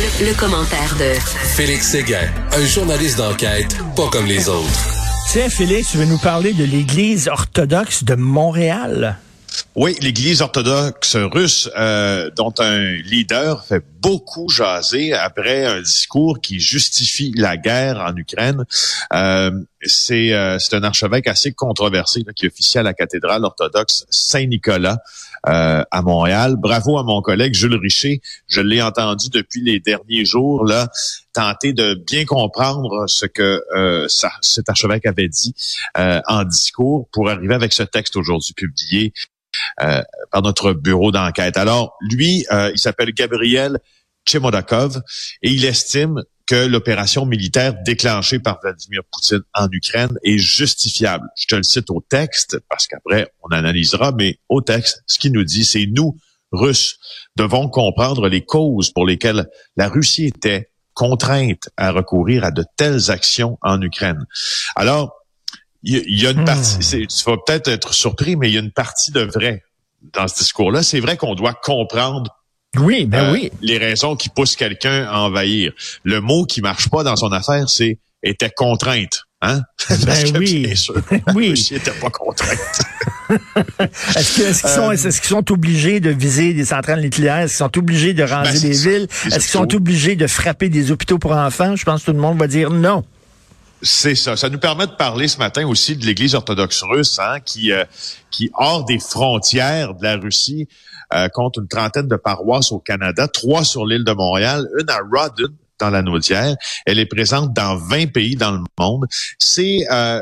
Le, commentaire de Félix Séguin, un journaliste d'enquête pas comme les autres. Tiens, Félix, tu veux nous parler de l'Église orthodoxe de Montréal? Oui, l'Église orthodoxe russe, euh, dont un leader fait beaucoup jaser après un discours qui justifie la guerre en Ukraine. Euh, c'est euh, un archevêque assez controversé qui officie à la cathédrale orthodoxe Saint-Nicolas euh, à Montréal. Bravo à mon collègue Jules Richer. Je l'ai entendu depuis les derniers jours là tenter de bien comprendre ce que euh, cet archevêque avait dit en discours pour arriver avec ce texte aujourd'hui publié euh, par notre bureau d'enquête. Alors, lui, euh, il s'appelle Gabriel Chemodakov et il estime que l'opération militaire déclenchée par Vladimir Poutine en Ukraine est justifiable. Je te le cite au texte parce qu'après on analysera, mais au texte, ce qu'il nous dit, c'est nous, Russes, devons comprendre les causes pour lesquelles la Russie était contrainte à recourir à de telles actions en Ukraine. Alors, il y, a une partie, hmm. tu vas peut-être être surpris, mais il y a une partie de vrai dans ce discours-là. C'est vrai qu'on doit comprendre oui, ben euh, oui. les raisons qui poussent quelqu'un à envahir. Le mot qui marche pas dans son affaire, c'est était contrainte. Hein? Parce ben que, oui. Bien sûr, oui. n'était pas contrainte. est-ce qu'ils sont, est sont, obligés de viser des centrales nucléaires? Est-ce qu'ils sont obligés de ranger ben, des villes? Est-ce qu'ils sont obligés de frapper des hôpitaux pour enfants? Je pense que tout le monde va dire non. C'est ça. Ça nous permet de parler ce matin aussi de l'Église orthodoxe russe, hein, qui, euh, qui hors des frontières de la Russie, euh, compte une trentaine de paroisses au Canada, trois sur l'île de Montréal, une à Rodden dans la Naudière. Elle est présente dans 20 pays dans le monde. C'est euh,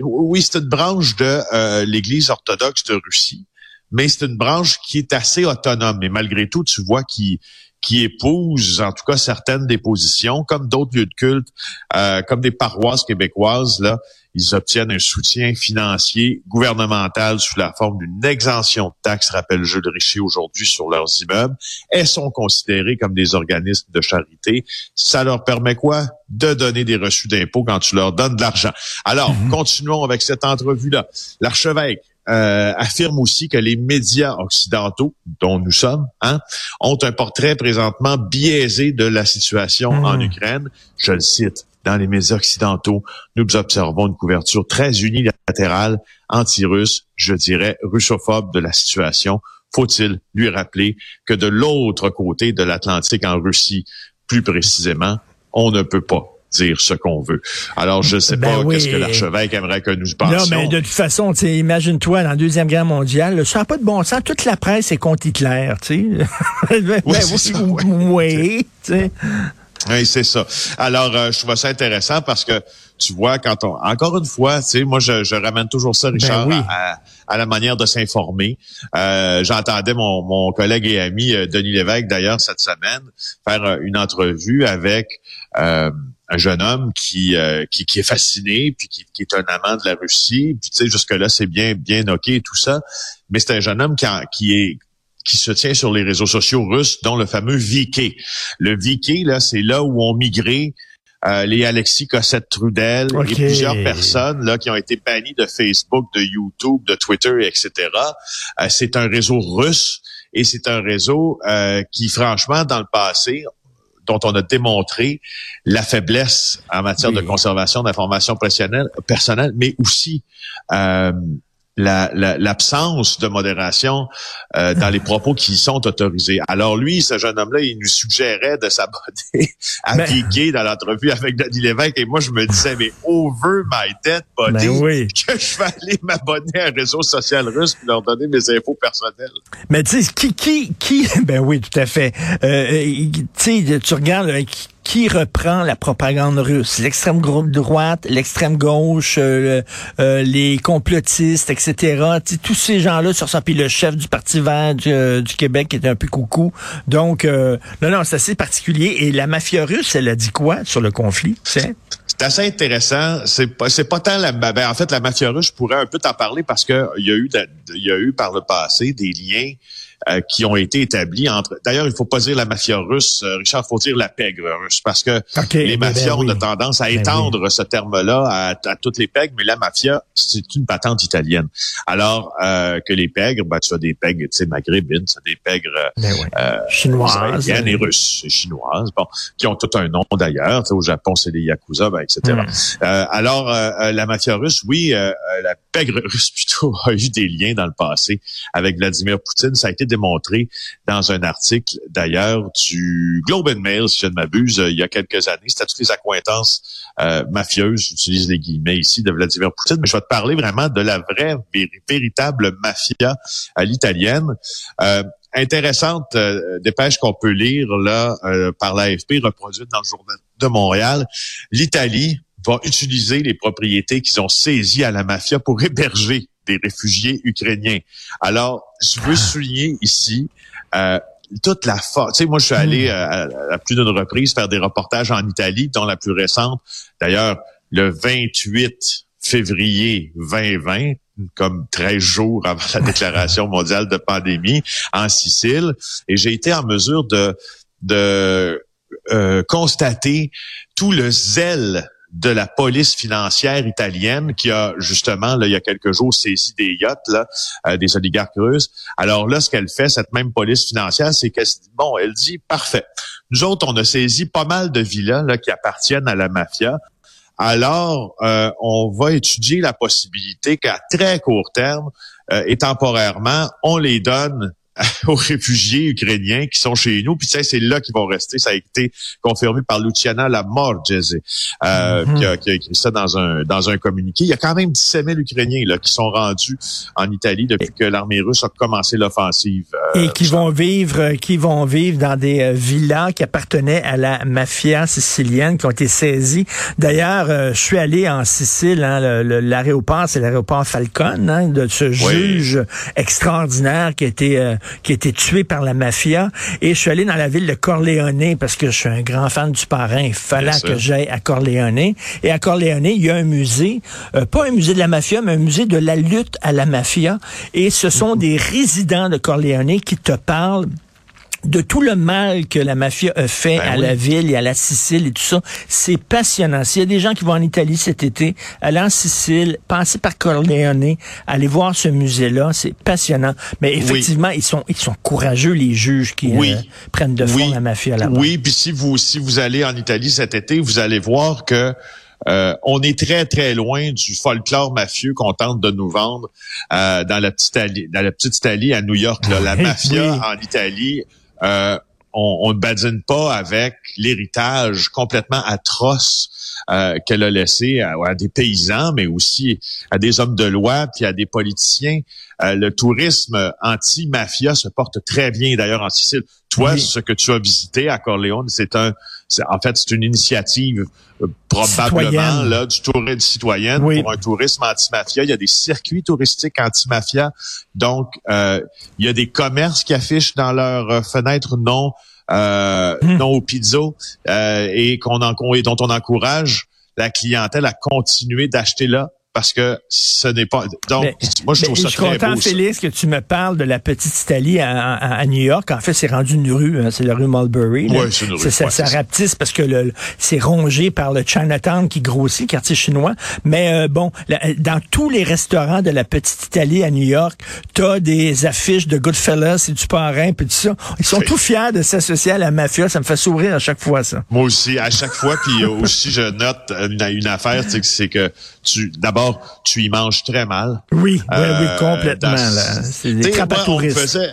oui, c'est une branche de l'Église orthodoxe de Russie, mais c'est une branche qui est assez autonome. Mais malgré tout, tu vois qui qui épousent en tout cas certaines des positions, comme d'autres lieux de culte, euh, comme des paroisses québécoises, là, ils obtiennent un soutien financier gouvernemental sous la forme d'une exemption de taxes, rappelle Jules Richer aujourd'hui, sur leurs immeubles. Elles sont considérées comme des organismes de charité. Ça leur permet quoi? De donner des reçus d'impôts quand tu leur donnes de l'argent. Alors, mhm. continuons avec cette entrevue-là. L'archevêque euh, affirme aussi que les médias occidentaux, dont nous sommes, hein, ont un portrait présentement biaisé de la situation en hmm. Ukraine. Je le cite. Dans les médias occidentaux, nous observons une couverture très unilatérale, anti-russe, je dirais russophobe de la situation. Faut-il lui rappeler que de l'autre côté de l'Atlantique, en Russie plus précisément, on ne peut pas dire ce qu'on veut. Alors, je ne sais ben pas qu'est-ce que l'archevêque aimerait que nous pensions. Non, mais de toute façon, imagine-toi, dans la Deuxième Guerre mondiale, ça n'a pas de bon sens. Toute la presse est contre Hitler, tu sais. Ben oui, oui. Oui, c'est ça. Alors, euh, je trouve ça intéressant parce que tu vois, quand on, encore une fois, tu sais, moi, je, je, ramène toujours ça, Richard, ben à, à, la manière de s'informer. Euh, J'entendais mon, mon collègue et ami euh, Denis Lévesque, d'ailleurs, cette semaine, faire euh, une entrevue avec euh, un jeune homme qui, qui, qui, est fasciné, puis qui, qui, est un amant de la Russie. Puis, tu sais, jusque-là, c'est bien, bien OK et tout ça. Mais c'est un jeune homme qui, qui est qui se tient sur les réseaux sociaux russes, dont le fameux VK. Le VK, là, c'est là où ont migré euh, les Alexis Cossette-Trudel et plusieurs personnes là qui ont été bannies de Facebook, de YouTube, de Twitter, etc. Euh, c'est un réseau russe et c'est un réseau euh, qui, franchement, dans le passé, dont on a démontré la faiblesse en matière de conservation d'informations personnelles, mais aussi l'absence la, de modération euh, dans les propos qui sont autorisés. Alors lui, ce jeune homme-là, il nous suggérait de s'abonner à ben, dans l'entrevue avec Denis Lévesque et moi je me disais mais over my dead body ben que je vais aller m'abonner à un réseau social russe pour leur donner mes infos personnelles. Mais tu sais qui qui qui ben oui tout à fait. Euh, tu sais tu regardes qui reprend la propagande russe? L'extrême droite, l'extrême gauche, euh, euh, les complotistes, etc. tous ces gens-là sur ça. Puis le chef du Parti vert du, euh, Québec qui était un peu coucou. Donc, non, non, c'est assez particulier. Et la mafia russe, elle a dit quoi sur le conflit? C'est assez intéressant. C'est pas, c'est pas tant la, ben, en fait, la mafia russe, je pourrais un peu t'en parler parce que il y a eu, y a eu par le passé des liens euh, qui ont été établis entre. D'ailleurs, il faut pas dire la mafia russe, euh, Richard, faut dire la pègre russe, parce que les ben, mafias ben ont tendance à Ben étendre ce terme-là à, à, toutes les pègres, mais la mafia, c'est une patente italienne. Alors euh, que les pègres, ben, tu as des pègres, tu sais, maghrébines, tu as des pègres Ben oui. euh, Chinoise. israéliennes et russes, et chinoises, bon, qui ont tout un nom d'ailleurs. Tu sais, Au Japon, c'est les yakuza, ben, etc. Hmm. Euh, alors, euh, euh, la mafia russe, oui, euh, euh, la pègre russe plutôt a eu des liens dans le passé avec Vladimir Poutine. Ça a été démontré dans un article d'ailleurs du Globe and Mail, si je ne m'abuse, euh, il y a quelques années. C'était toutes les accointances euh, mafieuses, j'utilise les guillemets ici, de Vladimir Poutine. Mais je vais te parler vraiment de la vraie, vé- véritable mafia à l'italienne. Euh, intéressante euh, dépêche qu'on peut lire là euh, par l'AFP reproduite dans le journal de Montréal. L'Italie va utiliser les propriétés qu'ils ont saisies à la mafia pour héberger des réfugiés ukrainiens. Alors, je veux souligner ici euh, toute la force. Tu sais, moi, je suis allé euh, à, à plus d'une reprise faire des reportages en Italie, dont la plus récente, d'ailleurs, le 28 février 2020, comme 13 jours avant la déclaration mondiale de pandémie, en Sicile. Et j'ai été en mesure de, de euh, constater tout le zèle de la police financière italienne qui a justement, là, il y a quelques jours, saisi des yachts, euh, des oligarques russes. Alors là, ce qu'elle fait, cette même police financière, c'est qu'elle dit, bon, elle dit, parfait. Nous autres, on a saisi pas mal de villas qui appartiennent à la mafia. Alors, euh, on va étudier la possibilité qu'à très court terme euh, et temporairement, on les donne aux réfugiés ukrainiens qui sont chez nous. Puis sais, c'est là qu'ils vont rester. Ça a été confirmé par Luciana Lamorgese, euh, qui, a, qui a écrit ça dans un dans un communiqué. Il y a quand même 17 000 Ukrainiens là qui sont rendus en Italie depuis que l'armée russe a commencé l'offensive. euh, et qui vont vivre, qui vont vivre dans des euh, villas qui appartenaient à la mafia sicilienne, qui ont été saisies. D'ailleurs, euh, je suis allé en Sicile, hein, l'aéroport, c'est l'aéroport Falcone, hein, de ce juge extraordinaire qui a été euh, qui a été tué par la mafia. Et je suis allé dans la ville de Corleone parce que je suis un grand fan du parrain. Il fallait que j'aille à Corleone. Et à Corleone, il y a un musée, euh, pas un musée de la mafia, mais un musée de la lutte à la mafia. Et ce sont des résidents de Corleone qui te parlent de tout le mal que la mafia a fait Ben à oui. la ville et à la Sicile et tout ça. C'est passionnant. S'il y a des gens qui vont en Italie cet été, aller en Sicile, passer par Corleone, aller voir ce musée-là, c'est passionnant. Mais effectivement, ils sont ils sont courageux les juges qui Oui. euh, prennent de Oui. la mafia là-bas. Oui, puis si vous si vous allez en Italie cet été, vous allez voir que euh, on est très très loin du folklore mafieux qu'on tente de nous vendre euh, dans la petite Italie, dans la petite Italie à New York. là. La mafia en Italie, euh, on, ne badine pas avec l'héritage complètement atroce euh, qu'elle a laissé à, à des paysans, mais aussi à des hommes de loi, puis à des politiciens. Euh, le tourisme anti-mafia se porte très bien d'ailleurs en Sicile. Toi, Oui. ce que tu as visité à Corleone, c'est un, en fait, c'est une initiative euh, probablement Citoyenne. là du tourisme citoyenne Oui. pour un tourisme anti-mafia. Il y a des circuits touristiques anti-mafia, donc euh, il y a des commerces qui affichent dans leurs euh, fenêtres non euh, Hmm. non au pizzo euh, et qu'on en, et dont on encourage la clientèle à continuer d'acheter là parce que ce n'est pas donc Mais- moi je trouve je ça suis très content, beau ça. Félix, que tu me parles de la petite Italie à, à- à New York. En fait, c'est rendu une rue, hein, c'est la rue Mulberry. Ouais, c'est une rue, ça, ouais, ça c'est ça. rapetisse parce que le, c'est rongé par le Chinatown qui grossit, quartier chinois. Mais euh, bon, la- dans tous les restaurants de la petite Italie à New York, t'as des affiches de Goodfellas et du parrain puis tout ça. Ils sont Oui. tout fiers de s'associer à la mafia. Ça me fait sourire à chaque fois, ça. Moi aussi, à chaque fois, puis euh, aussi je note une, une affaire, c'est que tu d'abord tu y manges très mal. Oui, oui, oui, Euh, complètement. dans- là. C'est des moi, on faisait-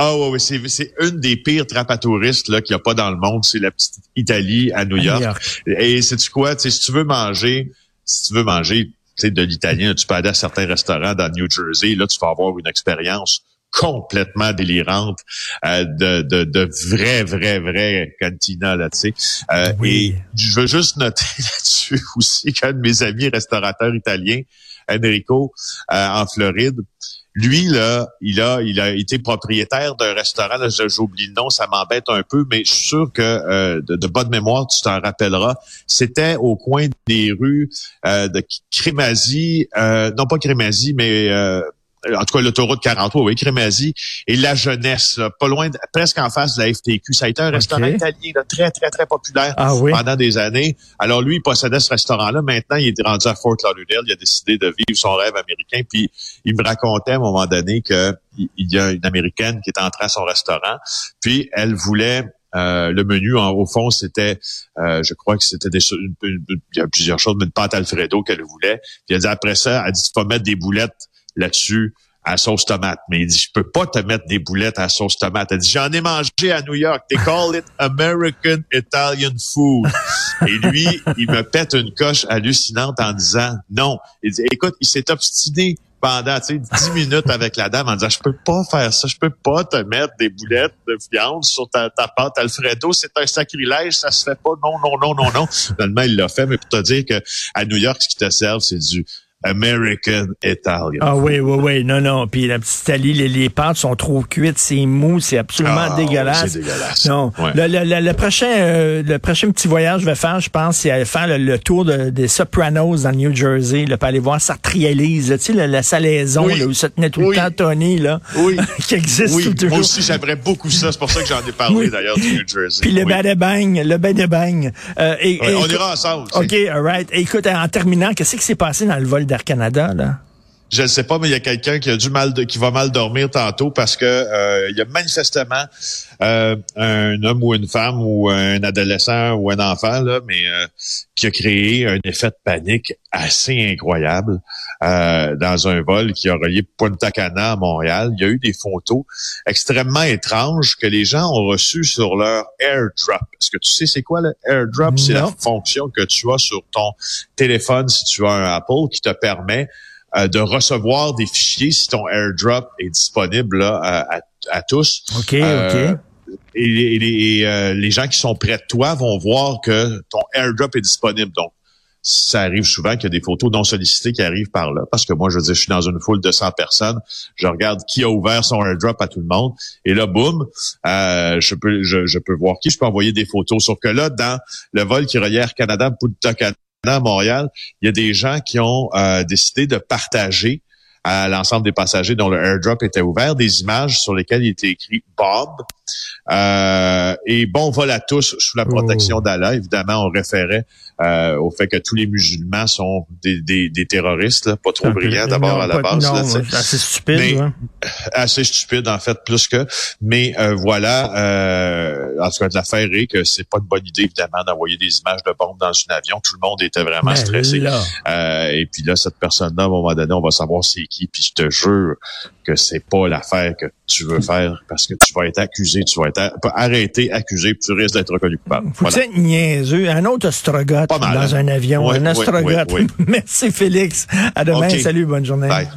Ah ouais, ouais, c'est c'est une des pires trappes à touristes là qu'il n'y a pas dans le monde, c'est la petite Italie à New À New York. Et c'est tu quoi, si tu veux manger, si tu veux manger, de l'italien, tu peux aller à certains restaurants dans New Jersey, là tu vas avoir une expérience complètement délirante euh, de, de, de vrai, vrai, vrai cantina, là, tu sais. Euh, Oui. Et je veux juste noter là-dessus aussi qu'un de mes amis restaurateurs italiens, Enrico, euh, en Floride, lui, là, il a, il a été propriétaire d'un restaurant, j'oublie le nom, ça m'embête un peu, mais je suis sûr que euh, de, de bonne mémoire, tu t'en rappelleras. C'était au coin des rues euh, de Crémazie, euh, non pas Crémazie, mais euh, en tout cas l'autoroute 43, oui, Crémazie, et la jeunesse, pas loin, presque en face de la FTQ. Ça a été un restaurant italien très, très, très populaire ah pendant des années. Alors lui, il possédait ce restaurant-là. Maintenant, il est rendu à Fort Lauderdale. Il a décidé de vivre son rêve américain. Puis il me racontait à un moment donné que il y a une Américaine qui est entrée à son restaurant. Puis elle voulait euh, le menu, en, au fond, c'était, euh, je crois que c'était des, il y a plusieurs choses, mais une pâte Alfredo qu'elle voulait. Puis elle dit après ça, elle dit, tu vas mettre des boulettes là-dessus à sauce tomate. Mais il dit, je peux pas te mettre des boulettes à sauce tomate. Elle dit, j'en ai mangé à New York. They call it American Italian food. Et lui, il me pète une coche hallucinante en disant, non. Il dit, écoute, il s'est obstiné pendant, tu sais, 10 minutes avec la dame en disant, je peux pas faire ça, je peux pas te mettre des boulettes de viande sur ta, ta pâte Alfredo, c'est un sacrilège, ça se fait pas, non, non, non, non, non. Finalement, il l'a fait, mais pour te dire que à New York, ce qui te sert, c'est du American Italian. Ah oui, oui, oui. Non, non. Puis la petite Italie, les, les, pâtes sont trop cuites, c'est mou, c'est absolument ah, dégueulasse. C'est dégueulasse. Non. Le, le, le, prochain, euh, le prochain petit voyage que je vais faire, je pense, c'est aller faire le, tour de, des Sopranos dans le New Jersey, là, pour aller voir Sartrielise, tu sais, la, la salaison là, où ça tenait tout le temps Tony, là, oui. qui existe oui. toujours. Moi aussi, j'aimerais beaucoup ça. C'est pour ça que j'en ai parlé, d'ailleurs, du New Jersey. Puis le oui. bang, le bang. Euh, et, on ira ensemble. OK, all right. écoute, en terminant, qu'est-ce qui s'est passé dans le vol d'Air Canada, là? Je ne sais pas, mais il y a quelqu'un qui a du mal de, qui va mal dormir tantôt parce que euh, il y a manifestement euh, un homme ou une femme ou un adolescent ou un enfant là, mais euh, qui a créé un effet de panique assez incroyable dans un vol qui a relié Punta Cana à Montréal. Il y a eu des photos extrêmement étranges que les gens ont reçues sur leur AirDrop. Est-ce que tu sais c'est quoi le AirDrop? C'est la fonction que tu as sur ton téléphone si tu as un Apple qui te permet euh, de recevoir des fichiers si ton airdrop est disponible là, à, à, tous. OK, euh, OK. Et, euh, les gens qui sont près de toi vont voir que ton airdrop est disponible. Donc, ça arrive souvent qu'il y a des photos non sollicitées qui arrivent par là. Parce que moi, je veux dire, je suis dans une foule de 100 personnes, je regarde qui a ouvert son airdrop à tout le monde, et là, boum, euh, je peux je, peux voir qui, je peux envoyer des photos. Sauf que là, dans le vol qui reliait Air Canada Punta Cana, à Montréal, il y a des gens qui ont euh, décidé de partager à l'ensemble des passagers dont le airdrop était ouvert des images sur lesquelles il était écrit Bob. Euh, et bon vol à tous sous la protection oh. d'Allah. Évidemment, on référait euh, au fait que tous les musulmans sont des, des, des terroristes, pas trop brillants d'abord à la base. Non, assez stupide. Assez stupide en fait, plus que. Mais euh, voilà, euh, en tout cas, l'affaire est que c'est pas une bonne idée évidemment d'envoyer des images de bombes dans un avion. Tout le monde était vraiment stressé. Euh, et puis là, cette personne-là, à un moment donné, on va savoir c'est qui. Puis je te jure que c'est pas l'affaire que tu veux faire parce que tu vas être accusé, tu vas être arrêté, accusé, puis tu risques d'être reconnu coupable. Faut voilà. niaiseux. Un autre ostrogoth dans hein? un avion. un ostrogoth. Merci Félix. À demain. Salut, bonne journée.